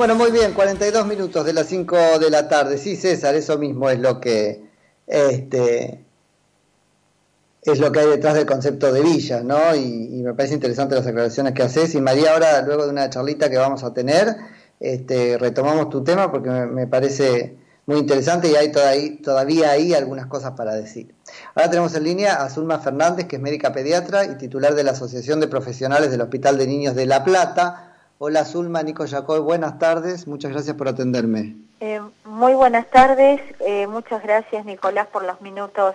Bueno, muy bien, 42 minutos de las 5 de la tarde. Sí, César, eso mismo es lo que este, es lo que hay detrás del concepto de villa, ¿no? Y, me parece interesante las aclaraciones que haces. Y María, ahora, luego de una charlita que vamos a tener, este, retomamos tu tema porque me, parece muy interesante y hay todavía, todavía ahí algunas cosas para decir. Ahora tenemos en línea a Zulma Fernández, que es médica pediatra y titular de la Asociación de Profesionales del Hospital de Niños de La Plata Hola Zulma, Nico Jacob, buenas tardes, muchas gracias por atenderme. Eh, muy buenas tardes, eh, muchas gracias Nicolás por los minutos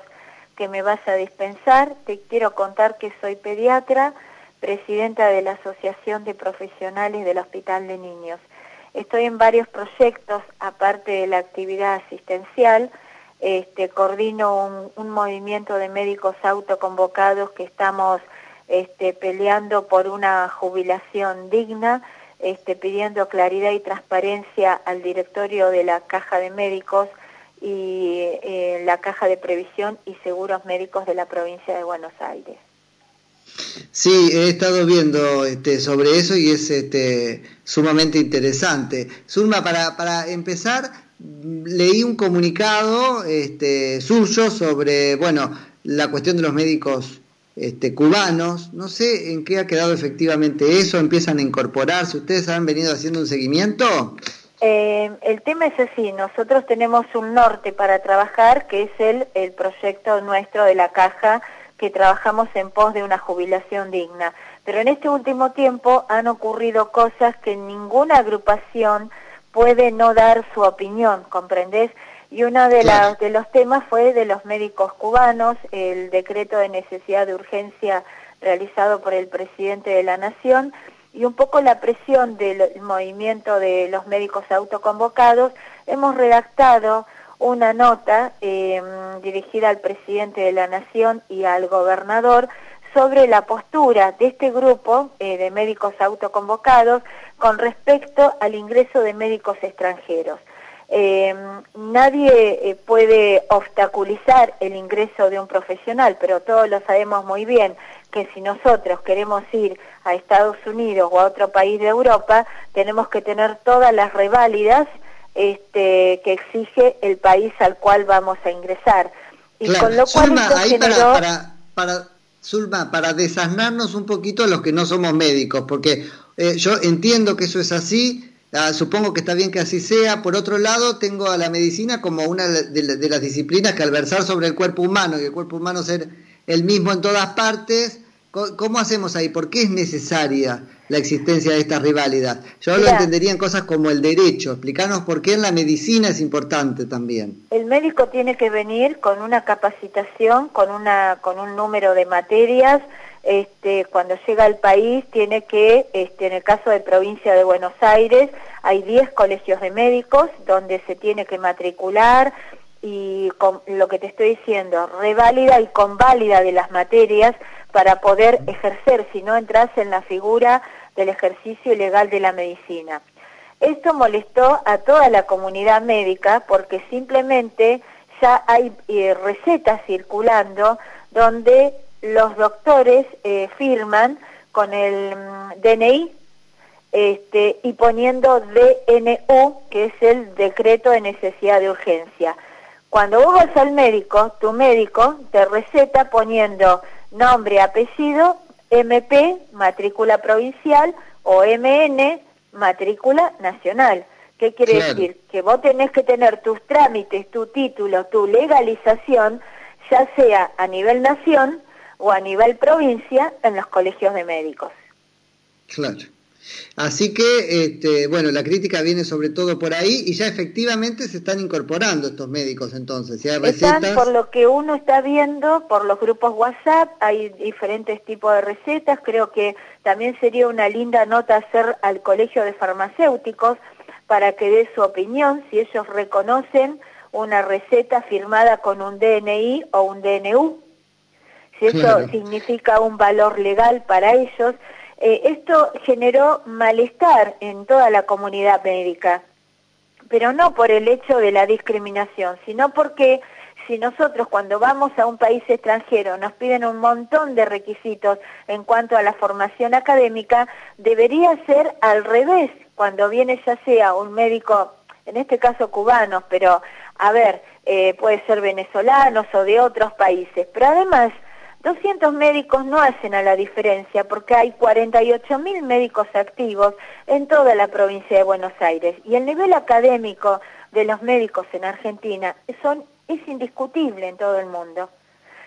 que me vas a dispensar. Te quiero contar que soy pediatra, presidenta de la Asociación de Profesionales del Hospital de Niños. Estoy en varios proyectos, aparte de la actividad asistencial, este, coordino un movimiento de médicos autoconvocados que estamos este, peleando por una jubilación digna, este, pidiendo claridad y transparencia al directorio de la Caja de Médicos y eh, la Caja de Previsión y Seguros Médicos de la provincia de Buenos Aires. Sí, he estado viendo este, sobre eso y es este, sumamente interesante. Zulma, para, para empezar, leí un comunicado este, suyo sobre, bueno, la cuestión de los médicos este, cubanos. No sé en qué ha quedado efectivamente eso, empiezan a incorporarse. ¿Ustedes han venido haciendo un seguimiento? Eh, el tema es así, nosotros tenemos un norte para trabajar, que es el, el proyecto nuestro de la caja, que trabajamos en pos de una jubilación digna. Pero en este último tiempo han ocurrido cosas que ninguna agrupación puede no dar su opinión, ¿comprendés? Y uno de, de los temas fue de los médicos cubanos, el decreto de necesidad de urgencia realizado por el presidente de la Nación y un poco la presión del movimiento de los médicos autoconvocados, hemos redactado una nota em, dirigida al presidente de la Nación y al gobernador sobre la postura de este grupo eh, de médicos autoconvocados con respecto al ingreso de médicos extranjeros. Eh, nadie eh, puede obstaculizar el ingreso de un profesional, pero todos lo sabemos muy bien que si nosotros queremos ir a Estados Unidos o a otro país de Europa, tenemos que tener todas las reválidas este, que exige el país al cual vamos a ingresar. Y con lo cual ahí para, para, Zulma, para desasnarnos un poquito a los que no somos médicos, porque eh, yo entiendo que eso es así, Ah, supongo que está bien que así sea. Por otro lado, tengo a la medicina como una de, las disciplinas que al versar sobre el cuerpo humano y el cuerpo humano ser el mismo en todas partes, ¿cómo hacemos ahí? ¿Por qué es necesaria la existencia de esta rivalidad? Yo lo entendería en cosas como el derecho. Explicarnos por qué en la medicina es importante también. El médico tiene que venir con una capacitación, con, una, con un número de materias, este, cuando llega al país tiene que, este, en el caso de provincia de Buenos Aires, hay 10 colegios de médicos donde se tiene que matricular y con lo que te estoy diciendo, reválida y conválida de las materias para poder ejercer, si no entras en la figura del ejercicio ilegal de la medicina. Esto molestó a toda la comunidad médica porque simplemente ya hay eh, recetas circulando donde los doctores eh, firman con el mm, DNI este, y poniendo DNU, que es el decreto de necesidad de urgencia. Cuando vos vas al médico, tu médico te receta poniendo nombre, apellido, MP, matrícula provincial, o MN, matrícula nacional. ¿Qué quiere decir? Que vos tenés que tener tus trámites, tu título, tu legalización, ya sea a nivel nación o a nivel provincia en los colegios de médicos. Claro. Así que, este, bueno, la crítica viene sobre todo por ahí y ya efectivamente se están incorporando estos médicos entonces. ¿sí? Están, por lo que uno está viendo, por los grupos WhatsApp, hay diferentes tipos de recetas. Creo que también sería una linda nota hacer al Colegio de Farmacéuticos para que dé su opinión, si ellos reconocen una receta firmada con un DNI o un DNU si eso significa un valor legal para ellos. Eh, esto generó malestar en toda la comunidad médica, pero no por el hecho de la discriminación, sino porque si nosotros cuando vamos a un país extranjero nos piden un montón de requisitos en cuanto a la formación académica, debería ser al revés, cuando viene ya sea un médico, en este caso cubano, pero a ver, eh, puede ser venezolanos o de otros países, pero además 200 médicos no hacen a la diferencia porque hay 48 mil médicos activos en toda la provincia de Buenos Aires y el nivel académico de los médicos en Argentina es indiscutible en todo el mundo.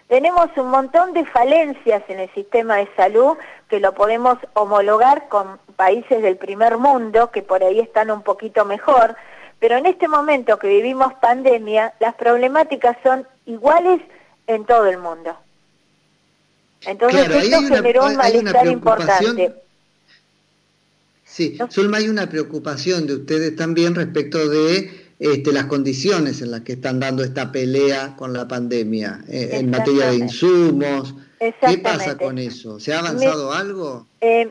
Tenemos un montón de falencias en el sistema de salud que lo podemos homologar con países del primer mundo que por ahí están un poquito mejor, pero en este momento que vivimos pandemia, las problemáticas son iguales en todo el mundo. Entonces esto generó un malestar importante. Sí, Zulma, hay una preocupación de ustedes también respecto de este, las condiciones en las que están dando esta pelea con la pandemia, eh, en materia de insumos. ¿Qué pasa con eso? ¿Se ha avanzado algo? Eh,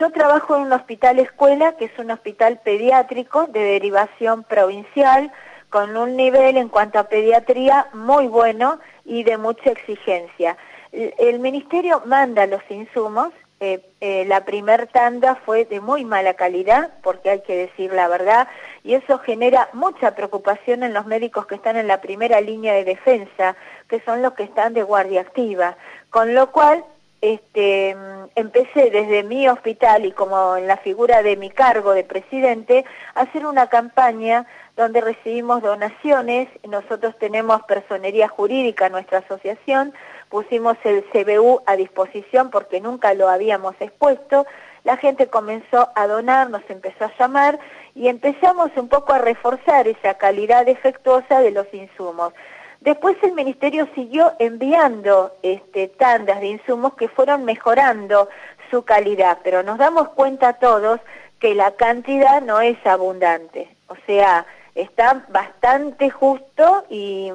yo trabajo en un hospital escuela, que es un hospital pediátrico de derivación provincial, con un nivel en cuanto a pediatría muy bueno y de mucha exigencia. El Ministerio manda los insumos, eh, eh, la primer tanda fue de muy mala calidad, porque hay que decir la verdad, y eso genera mucha preocupación en los médicos que están en la primera línea de defensa, que son los que están de guardia activa, con lo cual este, empecé desde mi hospital y como en la figura de mi cargo de presidente, a hacer una campaña donde recibimos donaciones, nosotros tenemos personería jurídica en nuestra asociación, pusimos el CBU a disposición porque nunca lo habíamos expuesto, la gente comenzó a donar, nos empezó a llamar y empezamos un poco a reforzar esa calidad defectuosa de los insumos. Después el Ministerio siguió enviando este, tandas de insumos que fueron mejorando su calidad, pero nos damos cuenta todos que la cantidad no es abundante, o sea, está bastante justo y,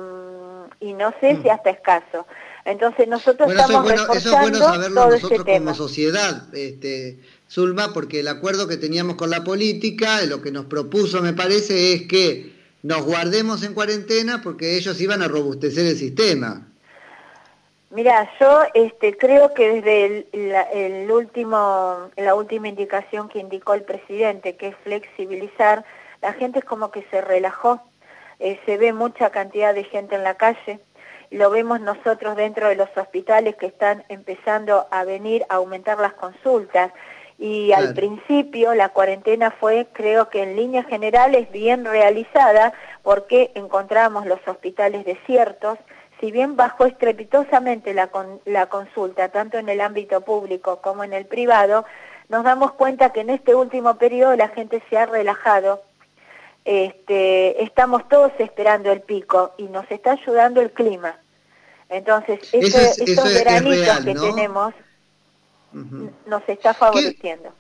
y no sé si mm. hasta escaso. Entonces nosotros estamos eso es bueno, saberlo nosotros como sociedad, este, Zulma, porque el acuerdo que teníamos con la política, lo que nos propuso me parece es que nos guardemos en cuarentena porque ellos iban a robustecer el sistema. Mira, yo este, creo que desde el, último, la última indicación que indicó el presidente, que es flexibilizar, la gente es como que se relajó, eh, se ve mucha cantidad de gente en la calle, lo vemos nosotros dentro de los hospitales que están empezando a venir a aumentar las consultas. Y al principio la cuarentena fue, creo que en líneas generales, bien realizada porque encontramos los hospitales desiertos, si bien bajó estrepitosamente la, la consulta, tanto en el ámbito público como en el privado, nos damos cuenta que en este último periodo la gente se ha relajado, este, estamos todos esperando el pico y nos está ayudando el clima. Entonces, estos veranitos que tenemos nos está favoreciendo.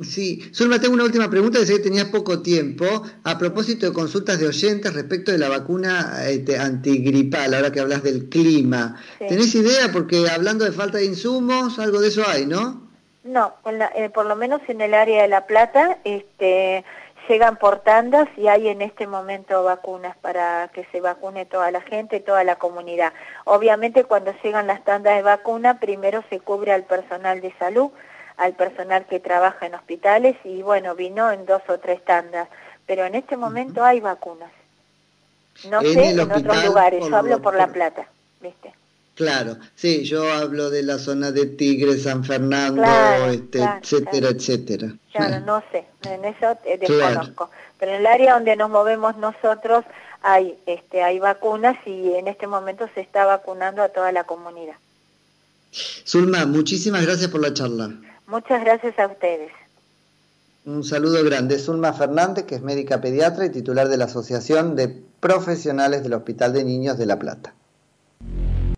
Sí, solo tengo una última pregunta, sé que tenías poco tiempo, a propósito de consultas de oyentes respecto de la vacuna este, antigripal, ahora que hablas del clima. ¿Tenés idea? Porque hablando de falta de insumos, algo de eso hay, ¿no? No, eh, por lo menos en el área de La Plata, este, llegan por tandas y hay en este momento vacunas para que se vacune toda la gente, toda la comunidad. Obviamente cuando llegan las tandas de vacuna, primero se cubre al personal de salud, al personal que trabaja en hospitales y bueno, vino en dos o tres tandas, pero en este momento hay vacunas. No sé en otros lugares, yo hablo por La Plata, ¿viste? Claro, sí, yo hablo de la zona de Tigre, San Fernando, este, etcétera, etcétera. Claro, no sé, en eso desconozco. Pero en el área donde nos movemos nosotros hay, este, hay vacunas y en este momento se está vacunando a toda la comunidad. Zulma, muchísimas gracias por la charla. Muchas gracias a ustedes. Un saludo grande. Zulma Fernández, que es médica pediatra y titular de la Asociación de Profesionales del Hospital de Niños de La Plata.